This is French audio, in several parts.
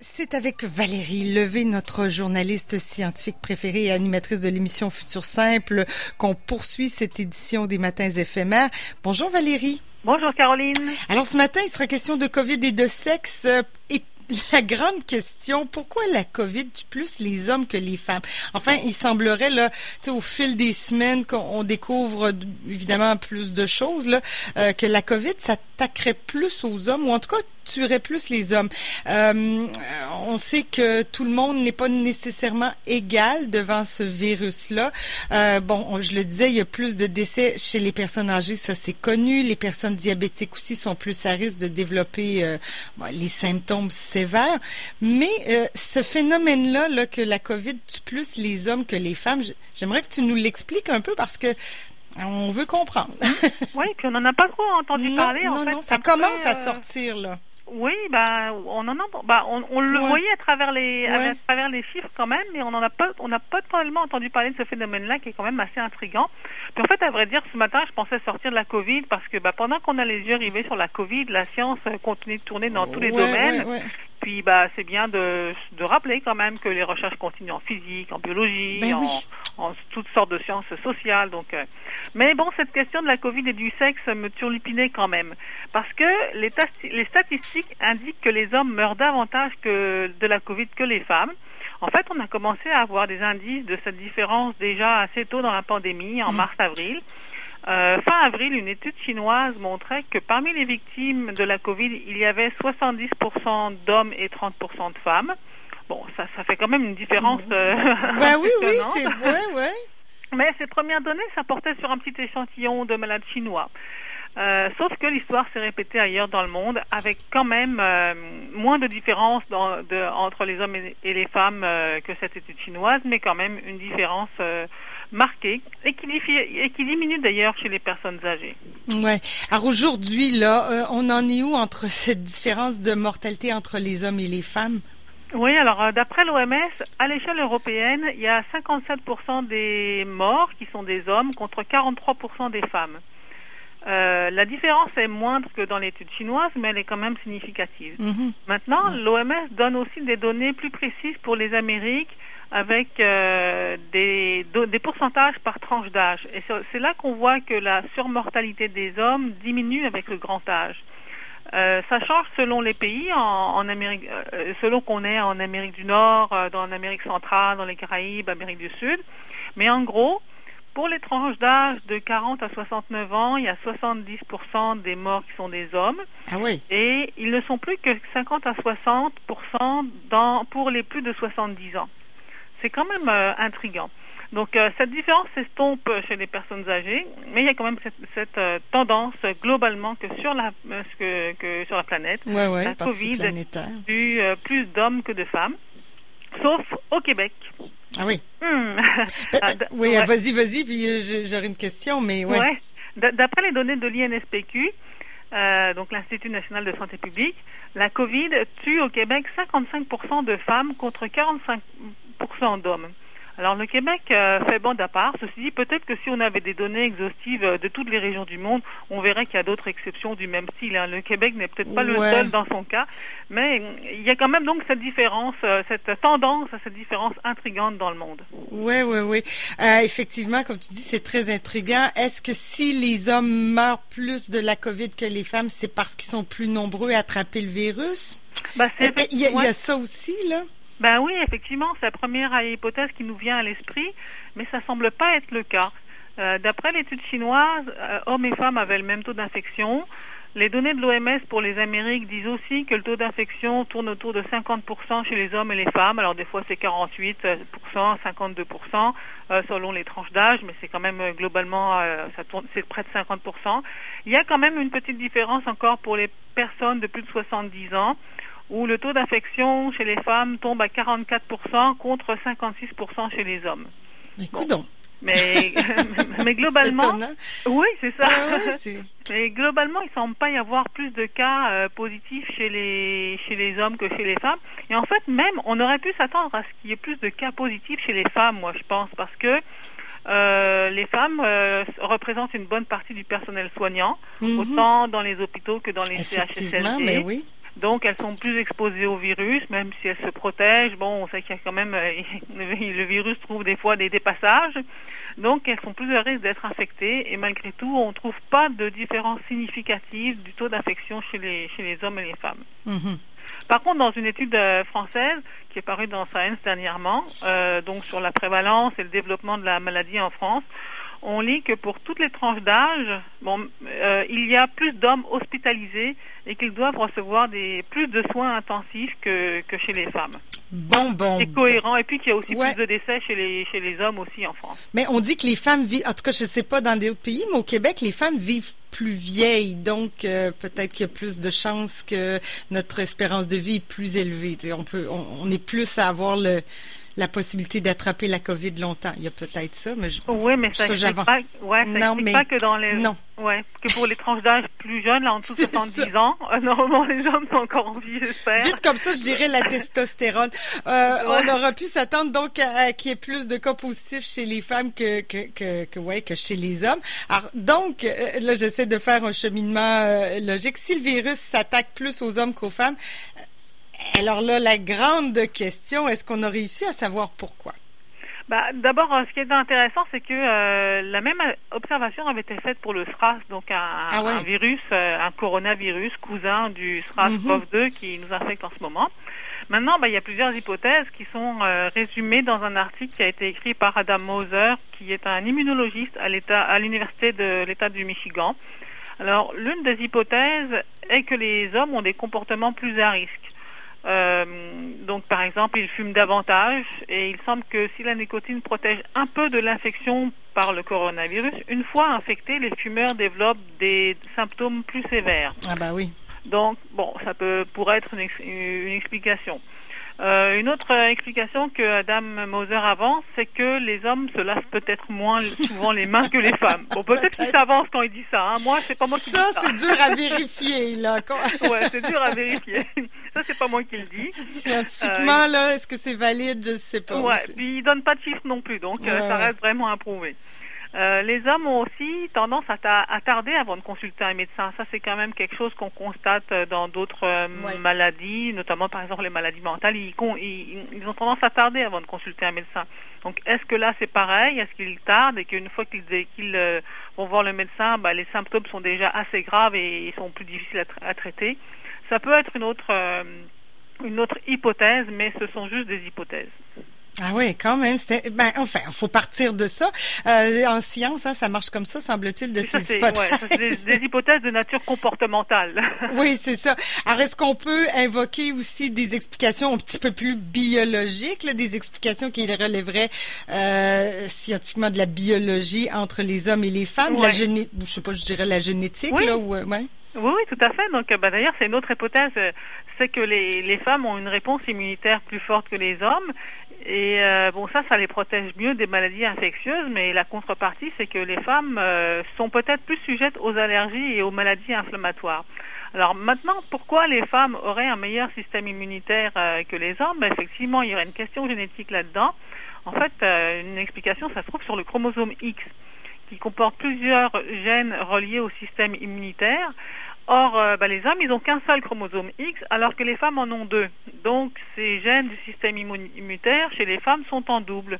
C'est avec Valérie Levé, notre journaliste scientifique préférée et animatrice de l'émission Futur Simple, qu'on poursuit cette édition des Matins éphémères. Bonjour Valérie. Bonjour Caroline. Alors ce matin, il sera question de COVID et de sexe. Et la grande question, pourquoi la COVID tue plus les hommes que les femmes? Enfin, il semblerait, là, au fil des semaines qu'on découvre évidemment plus de choses, là, euh, que la COVID s'attaquerait plus aux hommes, ou en tout cas tuerait plus les hommes. Euh, on sait que tout le monde n'est pas nécessairement égal devant ce virus-là. Euh, bon, je le disais, il y a plus de décès chez les personnes âgées, ça c'est connu. Les personnes diabétiques aussi sont plus à risque de développer euh, les symptômes sévères. Mais ce phénomène-là, là, que la COVID tue plus les hommes que les femmes, j'aimerais que tu nous l'expliques un peu parce que on veut comprendre. oui, puis on n'en a pas trop entendu parler. Non, en non, ça commence à sortir là. Oui, bah, on en a, bah, on, on le voyait à travers les, à travers les chiffres quand même, mais on en a pas, on n'a pas tellement entendu parler de ce phénomène-là qui est quand même assez intrigant. Puis en fait, à vrai dire, ce matin, je pensais sortir de la Covid parce que, bah, pendant qu'on a les yeux rivés sur la Covid, la science continue de tourner dans tous les domaines. Puis bah c'est bien de, de rappeler quand même que les recherches continuent en physique, en biologie, ben en, toutes sortes de sciences sociales. Donc, euh. mais bon, cette question de la Covid et du sexe me turlupinait quand même, parce que les, les statistiques indiquent que les hommes meurent davantage que de la Covid que les femmes. En fait, on a commencé à avoir des indices de cette différence déjà assez tôt dans la pandémie, en mm. mars-avril. Euh, fin avril, une étude chinoise montrait que parmi les victimes de la Covid, il y avait 70% d'hommes et 30% de femmes. Bon, ça, ça fait quand même une différence. Euh, bah oui, oui, c'est vrai, ouais. Mais ces premières données, ça portait sur un petit échantillon de malades chinois. Euh, sauf que l'histoire s'est répétée ailleurs dans le monde, avec quand même euh, moins de différence dans, de, entre les hommes et, les femmes euh, que cette étude chinoise, mais quand même une différence marquée et qui, et qui diminue d'ailleurs chez les personnes âgées. Ouais. Alors aujourd'hui, là, on en est où entre cette différence de mortalité entre les hommes et les femmes? Oui, alors d'après l'OMS, à l'échelle européenne, il y a 57% des morts qui sont des hommes contre 43% des femmes. Euh, la différence est moindre que dans l'étude chinoise, mais elle est quand même significative. Mhm. Maintenant, l'OMS donne aussi des données plus précises pour les Amériques avec euh, des, des pourcentages par tranche d'âge. Et c'est là qu'on voit que la surmortalité des hommes diminue avec le grand âge. Euh, ça change selon les pays, en, en Amérique, euh, selon qu'on est en Amérique du Nord, euh, dans l'Amérique centrale, dans les Caraïbes, Amérique du Sud. Mais en gros, pour les tranches d'âge de 40 à 69 ans, il y a 70% des morts qui sont des hommes. Ah oui. Et ils ne sont plus que 50 à 60% dans, pour les plus de 70 ans. C'est quand même euh, intriguant. Donc euh, cette différence s'estompe chez les personnes âgées, mais il y a quand même cette, euh, tendance globalement que sur la que, que sur la planète, la Covid eu plus d'hommes que de femmes, sauf au Québec. Ah oui. Hmm. Ah, oui, vas-y, vas-y, puis j'aurais une question, mais ouais. D'après les données de l'INSPQ, donc l'Institut national de santé publique, la COVID tue au Québec 55% de femmes contre 45% d'hommes. Alors le Québec euh, fait bande à part. Ceci dit, peut-être que si on avait des données exhaustives euh, de toutes les régions du monde, on verrait qu'il y a d'autres exceptions du même style. Hein. Le Québec n'est peut-être pas le seul dans son cas, mais il y a quand même donc cette différence, euh, cette tendance à cette différence intrigante dans le monde. Oui, oui, oui. effectivement, comme tu dis, c'est très intriguant. Est-ce que si les hommes meurent plus de la COVID que les femmes, c'est parce qu'ils sont plus nombreux à attraper le virus? Ben, il y, a ça aussi, là? Ben oui, effectivement, c'est la première hypothèse qui nous vient à l'esprit, mais ça semble pas être le cas. Euh, D'après l'étude chinoise, euh, hommes et femmes avaient le même taux d'infection. Les données de l'OMS pour les Amériques disent aussi que le taux d'infection tourne autour de 50% chez les hommes et les femmes. Alors des fois c'est 48%, 52% euh, selon les tranches d'âge, mais c'est quand même globalement ça tourne c'est près de 50%. Il y a quand même une petite différence encore pour les personnes de plus de 70 ans où le taux d'infection chez les femmes tombe à 44% contre 56% chez les hommes. Écoute Mais, mais globalement, oui, c'est ça. Ah mais globalement, il semble pas y avoir plus de cas euh, positifs chez les chez les hommes que chez les femmes. Et en fait, même, on aurait pu s'attendre à ce qu'il y ait plus de cas positifs chez les femmes, moi, je pense, parce que euh, les femmes euh, représentent une bonne partie du personnel soignant, hmm. autant dans les hôpitaux que dans les CHSLD. Mais oui. Donc elles sont plus exposées au virus, même si elles se protègent. Bon, on sait qu'il y a quand même euh, le virus trouve des fois des dépassages. Donc elles sont plus à risque d'être infectées et malgré tout, on ne trouve pas de différence significative du taux d'infection chez les, chez les hommes et les femmes. Mhm. Par contre, dans une étude euh, française qui est parue dans Science dernièrement, euh, donc sur la prévalence et le développement de la maladie en France, on lit que pour toutes les tranches d'âge, bon, euh, il y a plus d'hommes hospitalisés et qu'ils doivent recevoir des plus de soins intensifs que, que chez les femmes. Bon, bon. C'est cohérent. Et puis qu'il y a aussi Ouais. plus de décès chez les, chez les hommes aussi en France. Mais on dit que les femmes vivent, en tout cas, je sais pas dans d'autres pays, mais au Québec, les femmes vivent plus vieilles, donc euh, peut-être qu'il y a plus de chances que notre espérance de vie est plus élevée. On peut, on, on est plus à avoir le, la possibilité d'attraper la COVID longtemps. Il y a peut-être ça, mais je, Oui, mais ça Ça, pas, ouais, ça Non, mais- pas que dans les, non. ouais, que pour les tranches d'âge plus jeunes, là, en dessous de C'est 70 ça. ans, euh, normalement, les hommes sont encore en vie, j'espère. Vite comme ça, je dirais la testostérone. Euh, On aura pu s'attendre donc à, à qu'il y ait plus de cas positifs chez les femmes que que que, que ouais que chez les hommes. Alors donc euh, là, j'essaie de faire un cheminement euh, logique. Si le virus s'attaque plus aux hommes qu'aux femmes, alors là, la grande question, est-ce qu'on a réussi à savoir pourquoi? Bah, D'abord, euh, ce qui est intéressant, c'est que euh, la même observation avait été faite pour le SRAS, donc un, Ah ouais. un virus, euh, un coronavirus cousin du SRAS-CoV-2 qui nous infecte en ce moment. Maintenant, bah, il y a plusieurs hypothèses qui sont euh, résumées dans un article qui a été écrit par Adam Moser, qui est un immunologiste à l'État, à l'université de l'État du Michigan. Alors, l'une des hypothèses est que les hommes ont des comportements plus à risque. Euh, donc, par exemple, ils fument davantage et il semble que si la nicotine protège un peu de l'infection par le coronavirus, une fois infectés, les fumeurs développent des symptômes plus sévères. Ah bah oui. Donc, bon, ça peut pourrait être une, ex- une explication. Euh, une autre euh, explication que Adam Moser avance, c'est que les hommes se lavent peut-être moins souvent les mains que les femmes. Bon, peut-être qu'il Peut-être. s'avance quand il dit ça. Hein. Moi, c'est pas moi qui Ça, dis ça. c'est dur à vérifier là. Quand- Ouais, c'est dur à vérifier. Ça, c'est pas moi qui le dis. Scientifiquement là, est-ce que c'est valide? Je sais pas. Ouais, puis il donne pas de chiffres non plus, donc euh, ça reste vraiment à prouver. Euh, les hommes ont aussi tendance à, ta- à tarder avant de consulter un médecin. Ça, c'est quand même quelque chose qu'on constate euh, dans d'autres euh, Ouais. maladies, notamment par exemple les maladies mentales. Ils, con- ils, ils ont tendance à tarder avant de consulter un médecin. Donc, est-ce que là, c'est pareil? Est-ce qu'ils tardent et qu'une fois qu'ils euh, vont voir le médecin, bah, les symptômes sont déjà assez graves et ils sont plus difficiles à, tra- à traiter? Ça peut être une autre, une autre hypothèse, mais ce sont juste des hypothèses. Ah oui, quand même. C'était, ben, enfin, il faut partir de ça. Euh, en science, hein, ça marche comme ça, semble-t-il, de Ça, ces hypothèses. ouais, ça, des, des hypothèses de nature comportementale. Oui, c'est ça. Alors, est-ce qu'on peut invoquer aussi des explications un petit peu plus biologiques, là, des explications qui relèveraient euh, scientifiquement de la biologie entre les hommes et les femmes, de la Ouais. géné... je sais pas, je dirais la génétique, Oui. là, ou, euh, ouais. Oui, oui, tout à fait. Donc, euh, bah, d'ailleurs, c'est une autre hypothèse, euh, c'est que les, femmes ont une réponse immunitaire plus forte que les hommes. Et euh, bon, ça, ça les protège mieux des maladies infectieuses, mais la contrepartie, c'est que les femmes euh, sont peut-être plus sujettes aux allergies et aux maladies inflammatoires. Alors maintenant, pourquoi les femmes auraient un meilleur système immunitaire euh, que les hommes? Ben, Effectivement, il y aurait une question génétique là-dedans. En fait, une explication, ça se trouve sur le chromosome X, qui comporte plusieurs gènes reliés au système immunitaire. Or, euh, bah, les hommes, ils n'ont qu'un seul chromosome X, alors que les femmes en ont deux. Donc, ces gènes du système immu- immunitaire chez les femmes sont en double.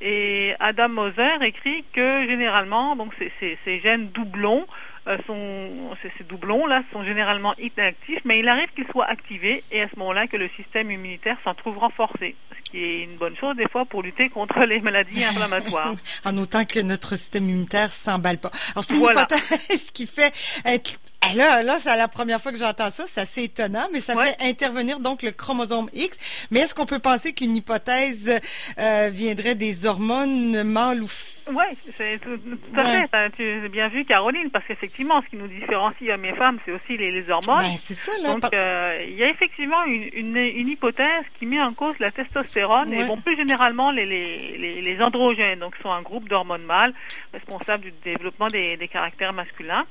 Et Adam Moser écrit que généralement, donc ces, ces, ces gènes doublons euh, sont ces, ces doublons là sont généralement inactifs, mais il arrive qu'ils soient activés et à ce moment-là que le système immunitaire s'en trouve renforcé, ce qui est une bonne chose des fois pour lutter contre les maladies inflammatoires. En autant que notre système immunitaire s'emballe pas. Alors, c'est une Voilà. hypothèse qui fait être Ah, là, là, c'est la première fois que j'entends ça. C'est assez étonnant, mais ça Ouais. fait intervenir donc le chromosome X. Mais est-ce qu'on peut penser qu'une hypothèse euh, viendrait des hormones mâles ou Oui, c'est tout, tout à Ouais. fait. Tu as bien vu, Caroline, parce qu'effectivement, ce qui nous différencie hommes et femmes, c'est aussi les, les hormones. Ben, c'est ça, là. Donc, euh, il y a effectivement une, une, une hypothèse qui met en cause la testostérone Ouais. et bon, plus généralement les, les, les, les androgènes, donc sont un groupe d'hormones mâles responsables du développement des, des caractères masculins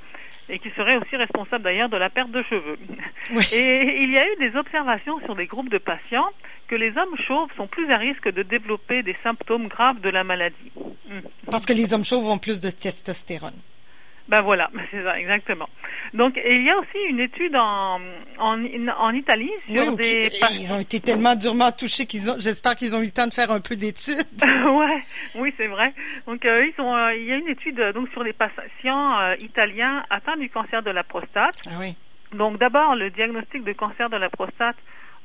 et qui seraient aussi responsables d'ailleurs de la perte de cheveux. Et il y a eu des observations sur des groupes de patients que les hommes chauves sont plus à risque de développer des symptômes graves de la maladie. Parce que les hommes chauves ont plus de testostérone. Ben voilà, c'est ça, exactement. Donc, il y a aussi une étude en, en, en Italie sur des... Ils ont été tellement durement touchés qu'ils ont... J'espère qu'ils ont eu le temps de faire un peu d'études. ouais, oui, c'est vrai. Donc, euh, ils ont, euh, il y a une étude donc sur les patients euh, italiens atteints du cancer de la prostate. Ah oui. Donc, d'abord, le diagnostic de cancer de la prostate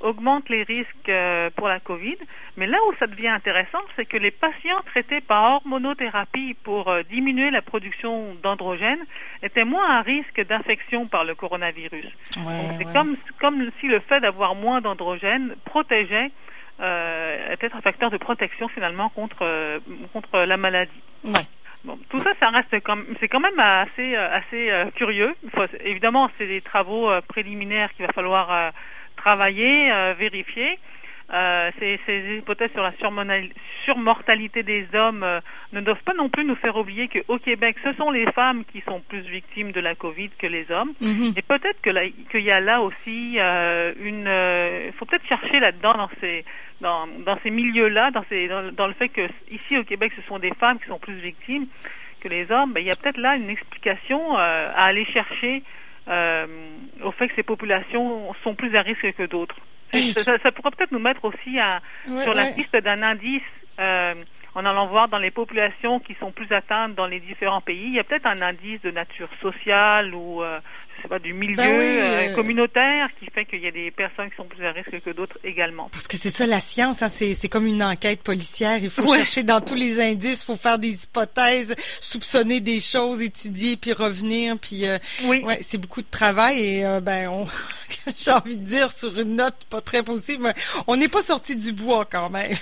augmente les risques euh, pour la COVID. Mais là où ça devient intéressant, c'est que les patients traités par hormonothérapie pour euh, diminuer la production d'androgènes étaient moins à risque d'infection par le coronavirus. c'est comme, comme si le fait d'avoir moins d'androgènes protégeait euh, était un facteur de protection finalement contre contre la maladie. Bon, tout ça, ça reste comme c'est quand même assez assez curieux. évidemment, c'est des travaux préliminaires qu'il va falloir travailler, euh, vérifier. Euh, ces, ces, hypothèses sur la surmortalité des hommes euh, ne doivent pas non plus nous faire oublier qu'au Québec, ce sont les femmes qui sont plus victimes de la COVID que les hommes. Mhm. Et peut-être que qu'il y a là aussi euh, une. Il faut peut-être chercher là-dedans dans ces dans, dans ces milieux-là, dans, ces, dans, le fait que ici au Québec, ce sont des femmes qui sont plus victimes que les hommes. Ben, il y a peut-être là une explication à aller chercher euh, au fait que ces populations sont plus à risque que d'autres. Ça, ça, pourrait peut-être nous mettre aussi à, sur la piste d'un indice euh, en allant voir dans les populations qui sont plus atteintes dans les différents pays. Il y a peut-être un indice de nature sociale ou euh, sais pas, du milieu ben euh, euh, communautaire qui fait qu'il y a des personnes qui sont plus à risque que d'autres également. Parce que c'est ça la science, hein, c'est comme une enquête policière. Il faut chercher dans tous les indices, il faut faire des hypothèses, soupçonner des choses, étudier, puis revenir. Puis oui. ouais, c'est beaucoup de travail et ben on, j'ai envie de dire sur une note pas très positive, mais on n'est pas sorti du bois quand même.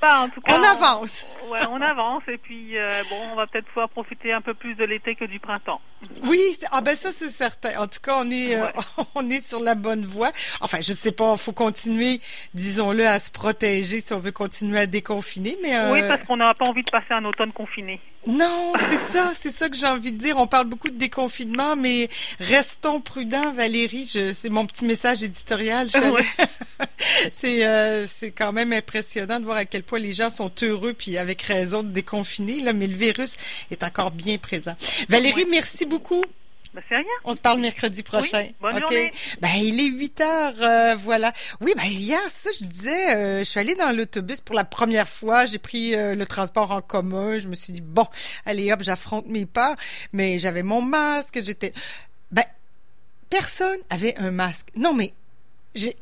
Pas en tout cas. On avance. Ouais, on avance et puis euh, bon, on va peut-être pouvoir profiter un peu plus de l'été que du printemps. Oui, ah ben ça c'est certain. En tout cas, on est euh, on est sur la bonne voie. Enfin, je sais pas, faut continuer, disons-le, à se protéger si on veut continuer à déconfiner, mais euh, oui, parce qu'on n'a pas envie de passer un automne confiné. Non, c'est ça, c'est ça que j'ai envie de dire. On parle beaucoup de déconfinement, mais restons prudents, Valérie. c'est mon petit message éditorial. c'est c'est quand même impressionnant de voir à quel point les gens sont heureux puis avec raison de déconfiner, là, mais le virus est encore bien présent. Valérie, merci beaucoup. Ben, c'est rien. On se parle mercredi prochain. bonne journée. Ben, il est 8 heures, euh, voilà. Oui, ben, hier, ça, je disais, euh, je suis allée dans l'autobus pour la première fois. J'ai pris euh, le transport en commun. Je me suis dit, bon, allez, hop, j'affronte mes pas. Mais j'avais mon masque, j'étais... Ben, personne avait un masque. Non, mais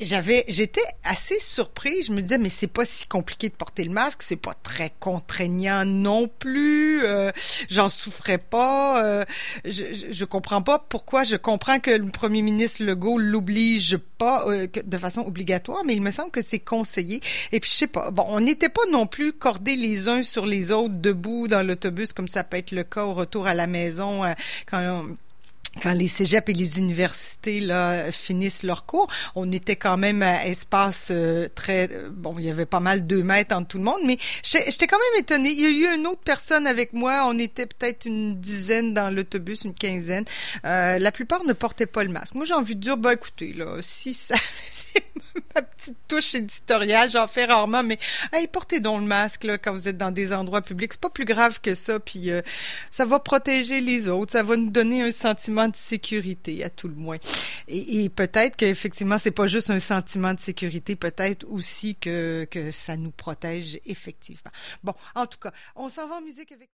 j'avais, j'étais assez surpris. Je me disais, mais c'est pas si compliqué de porter le masque, c'est pas très contraignant non plus. Euh, j'en souffrais pas. Euh, je, je, comprends pas pourquoi. Je comprends que le premier ministre Legault l'oblige pas euh, de façon obligatoire, mais il me semble que c'est conseillé. Et puis je sais pas. Bon, on n'était pas non plus cordés les uns sur les autres debout dans l'autobus comme ça peut être le cas au retour à la maison quand on, quand les cégeps et les universités là finissent leur cours, on était quand même à espace euh, très bon, il y avait pas mal deux mètres entre tout le monde, mais j'étais quand même étonnée. Il y a eu une autre personne avec moi, on était peut-être une dizaine dans l'autobus, une quinzaine. Euh, la plupart ne portaient pas le masque. Moi, j'ai envie de dire, bah écoutez là, si ça, ma petite touche éditoriale, j'en fais rarement, mais hey, portez donc le masque là quand vous êtes dans des endroits publics, c'est pas plus grave que ça, puis euh, ça va protéger les autres, ça va nous donner un sentiment de sécurité à tout le moins. Et, et peut-être qu'effectivement c'est pas juste un sentiment de sécurité, peut-être aussi que que ça nous protège effectivement. Bon, en tout cas, on s'en va en musique avec